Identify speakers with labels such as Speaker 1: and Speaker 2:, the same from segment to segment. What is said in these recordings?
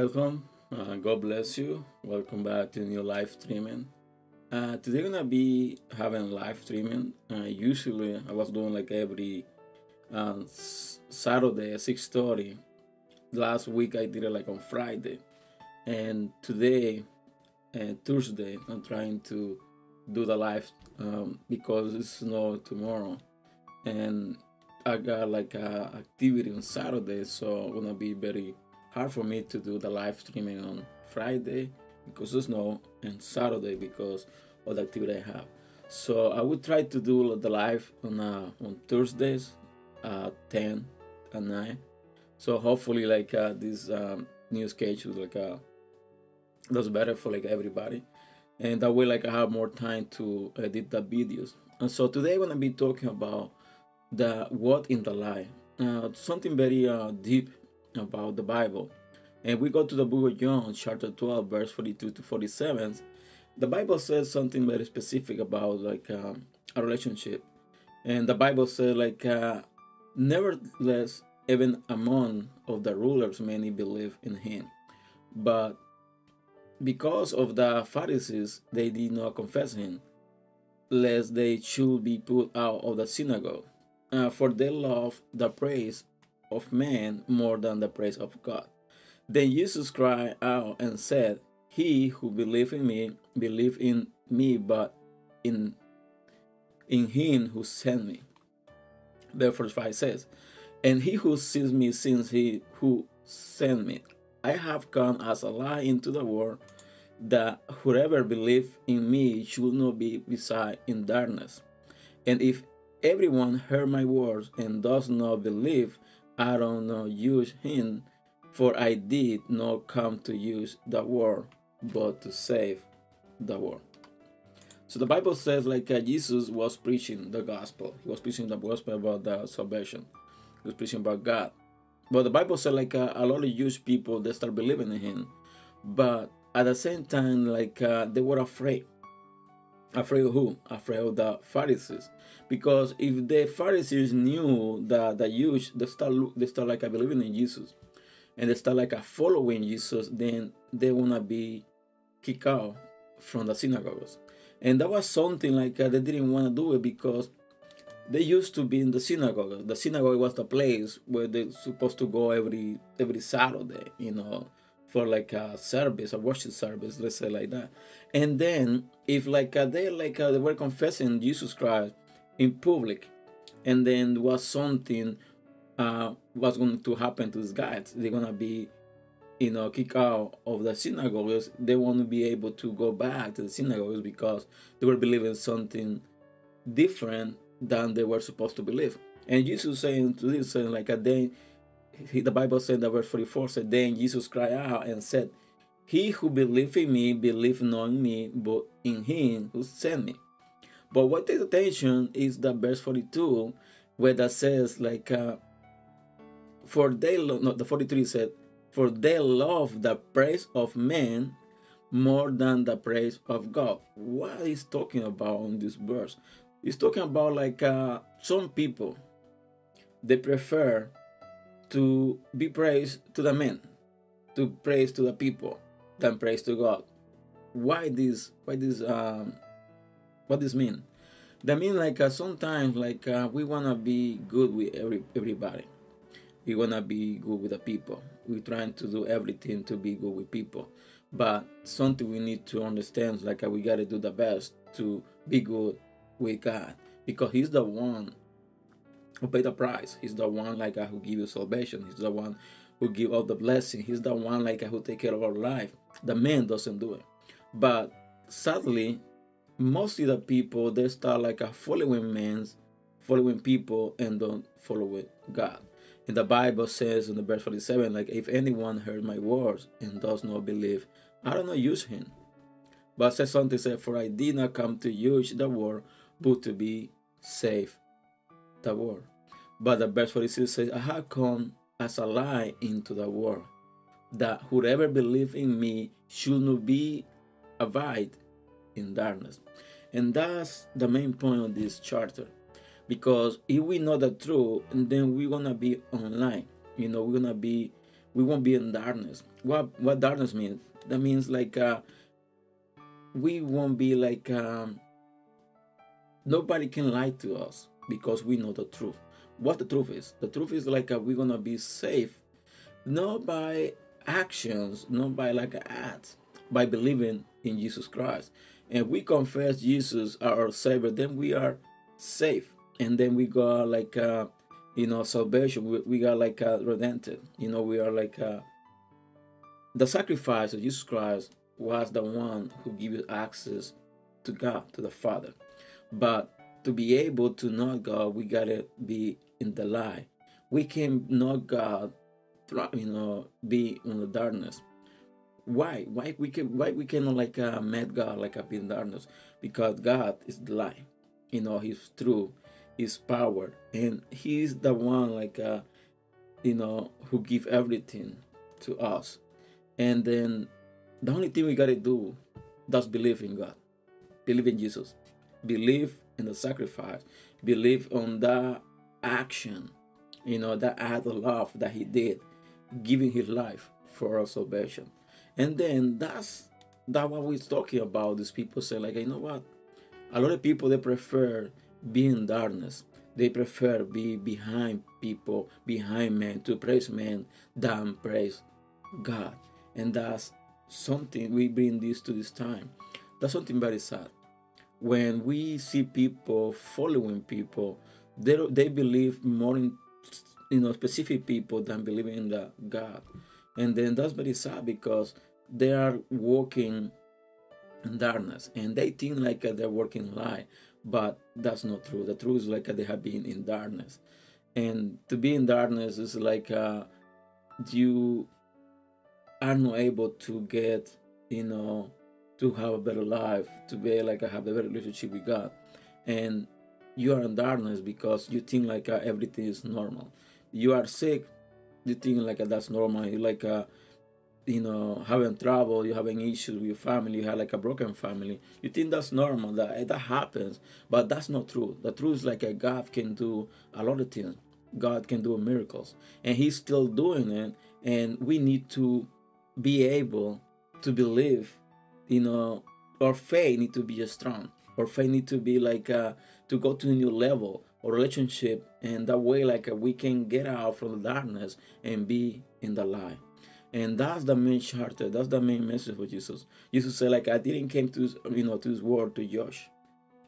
Speaker 1: welcome. Uh, God bless you. Welcome back to new live streaming. Uh, today gonna be having live streaming. Uh, usually I was doing like every uh, Saturday at six thirty. Last week I did it like on Friday, and today and Thursday I'm trying to do the live um, because it's snow tomorrow, and I got like a activity on Saturday, so I'm gonna be very hard for me to do the live streaming on Friday because of snow and Saturday because of the activity I have. So I would try to do the live on uh, on Thursdays, uh, 10 and 9. So hopefully like uh, this um, new schedule like uh, does better for like everybody, and that way like I have more time to edit the videos. And so today I'm gonna be talking about the what in the lie, uh, something very uh, deep about the Bible. And we go to the book of John, chapter 12, verse 42 to 47. The Bible says something very specific about like um, a relationship. And the Bible says like, uh, nevertheless, even among of the rulers, many believe in him. But because of the Pharisees, they did not confess him, lest they should be put out of the synagogue. Uh, for they love the praise of man more than the praise of God. Then Jesus cried out and said, He who believes in me, believe in me, but in in him who sent me. Therefore 5 says, And he who sees me sees he who sent me. I have come as a light into the world, that whoever believes in me should not be beside in darkness. And if everyone heard my words and does not believe, I don't know use him, for I did not come to use the word, but to save the world. So the Bible says like uh, Jesus was preaching the gospel. He was preaching the gospel about the salvation. He was preaching about God. But the Bible said like uh, a lot of Jewish people they start believing in him, but at the same time like uh, they were afraid. Afraid of who? Afraid of the Pharisees because if the Pharisees knew that the Jews they start they start like believing in Jesus, and they start like a following Jesus, then they wanna be kicked out from the synagogues, and that was something like uh, they didn't want to do it because they used to be in the synagogue. The synagogue was the place where they're supposed to go every every Saturday, you know, for like a service, a worship service, let's say like that. And then if like they like uh, they were confessing Jesus Christ in public and then was something uh, was going to happen to these guys they're to be you know kicked out of the synagogues they won't be able to go back to the synagogues because they were believing something different than they were supposed to believe and jesus saying to this saying like a the bible said that verse 44 said then jesus cried out and said he who believe in me believe not in me but in him who sent me but what takes attention is the verse 42, where that says, like, uh, for they, lo- no, the 43 said, for they love the praise of men more than the praise of God. What is talking about on this verse? He's talking about like uh, some people, they prefer to be praised to the men, to praise to the people, than praise to God. Why this? Why this? Um, what this mean? That mean like uh, sometimes like uh, we wanna be good with every everybody. We wanna be good with the people. We're trying to do everything to be good with people. But something we need to understand like uh, we gotta do the best to be good with God because He's the one who paid the price. He's the one like uh, who give you salvation. He's the one who give all the blessing. He's the one like uh, who take care of our life. The man doesn't do it. But sadly, mostly the people they start like a following men's following people and don't follow God. And the Bible says in the verse 47, like if anyone heard my words and does not believe, I don't know use him. But says something said, For I did not come to use the word, but to be save the world. But the verse 46 says, I have come as a light into the world, that whoever believe in me should not be abide in darkness. And that's the main point of this charter. Because if we know the truth, then we're gonna be online. You know, we're gonna be we won't be in darkness. What what darkness means? That means like uh, we won't be like um, nobody can lie to us because we know the truth. What the truth is? The truth is like uh, we're gonna be safe, not by actions, not by like acts, by believing in Jesus Christ. And we confess Jesus our Savior, then we are safe. And then we got like uh, you know salvation. We, we got like uh, redented. You know we are like uh, the sacrifice of Jesus Christ was the one who gives access to God, to the Father. But to be able to know God, we gotta be in the light. We can know God, you know, be in the darkness. Why? Why we can? Why we cannot like uh, meet God like a in darkness? Because God is the light. You know, He's true, He's power, and He's the one like uh, you know, who give everything to us. And then the only thing we gotta do, that's believe in God, believe in Jesus, believe in the sacrifice, believe on that action, you know, that act of love that He did, giving His life for our salvation. And then that's that what we're talking about. These people say, like, you know what? A lot of people they prefer being in darkness. They prefer be behind people, behind men, to praise men than praise God. And that's something we bring this to this time. That's something very sad. When we see people following people, they they believe more in you know specific people than believing in the God, and then that's very sad because they are walking in darkness and they think like uh, they're working light, but that's not true. The truth is like uh, they have been in darkness, and to be in darkness is like uh, you are not able to get you know to have a better life, to be like I have a better relationship with God, and you are in darkness because you think like uh, everything is normal. You are sick, you think like uh, that's normal. You like uh, you know having trouble, you having issues with your family, you have like a broken family. You think that's normal, that eh, that happens, but that's not true. The truth is like a uh, God can do a lot of things. God can do miracles, and He's still doing it. And we need to be able to believe. You know, our faith need to be strong. Our faith need to be like uh, to go to a new level or relationship and that way like uh, we can get out from the darkness and be in the light. And that's the main charter that's the main message for jesus. Jesus said like i didn't came to you know to this world to judge.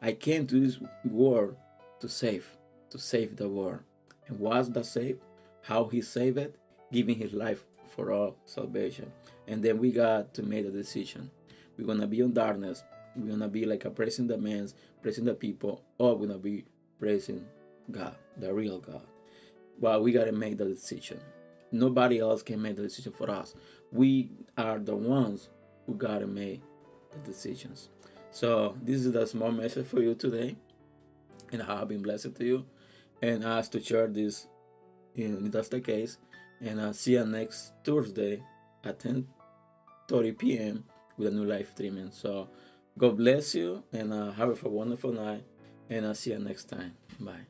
Speaker 1: I came to this world to save to save the world. And what's the save how he saved it? Giving his life for our salvation. And then we got to make a decision. We're gonna be in darkness we're gonna be like a praising the men, praising the people, or we're gonna be praising God, the real God. Well, we gotta make the decision. Nobody else can make the decision for us. We are the ones who gotta make the decisions. So this is the small message for you today, and I have been blessed to you, and ask to share this. In that's the case, and I'll see you next Thursday at 10:30 p.m. with a new live streaming. So God bless you and uh, have a wonderful night. And I'll see you next time. Bye.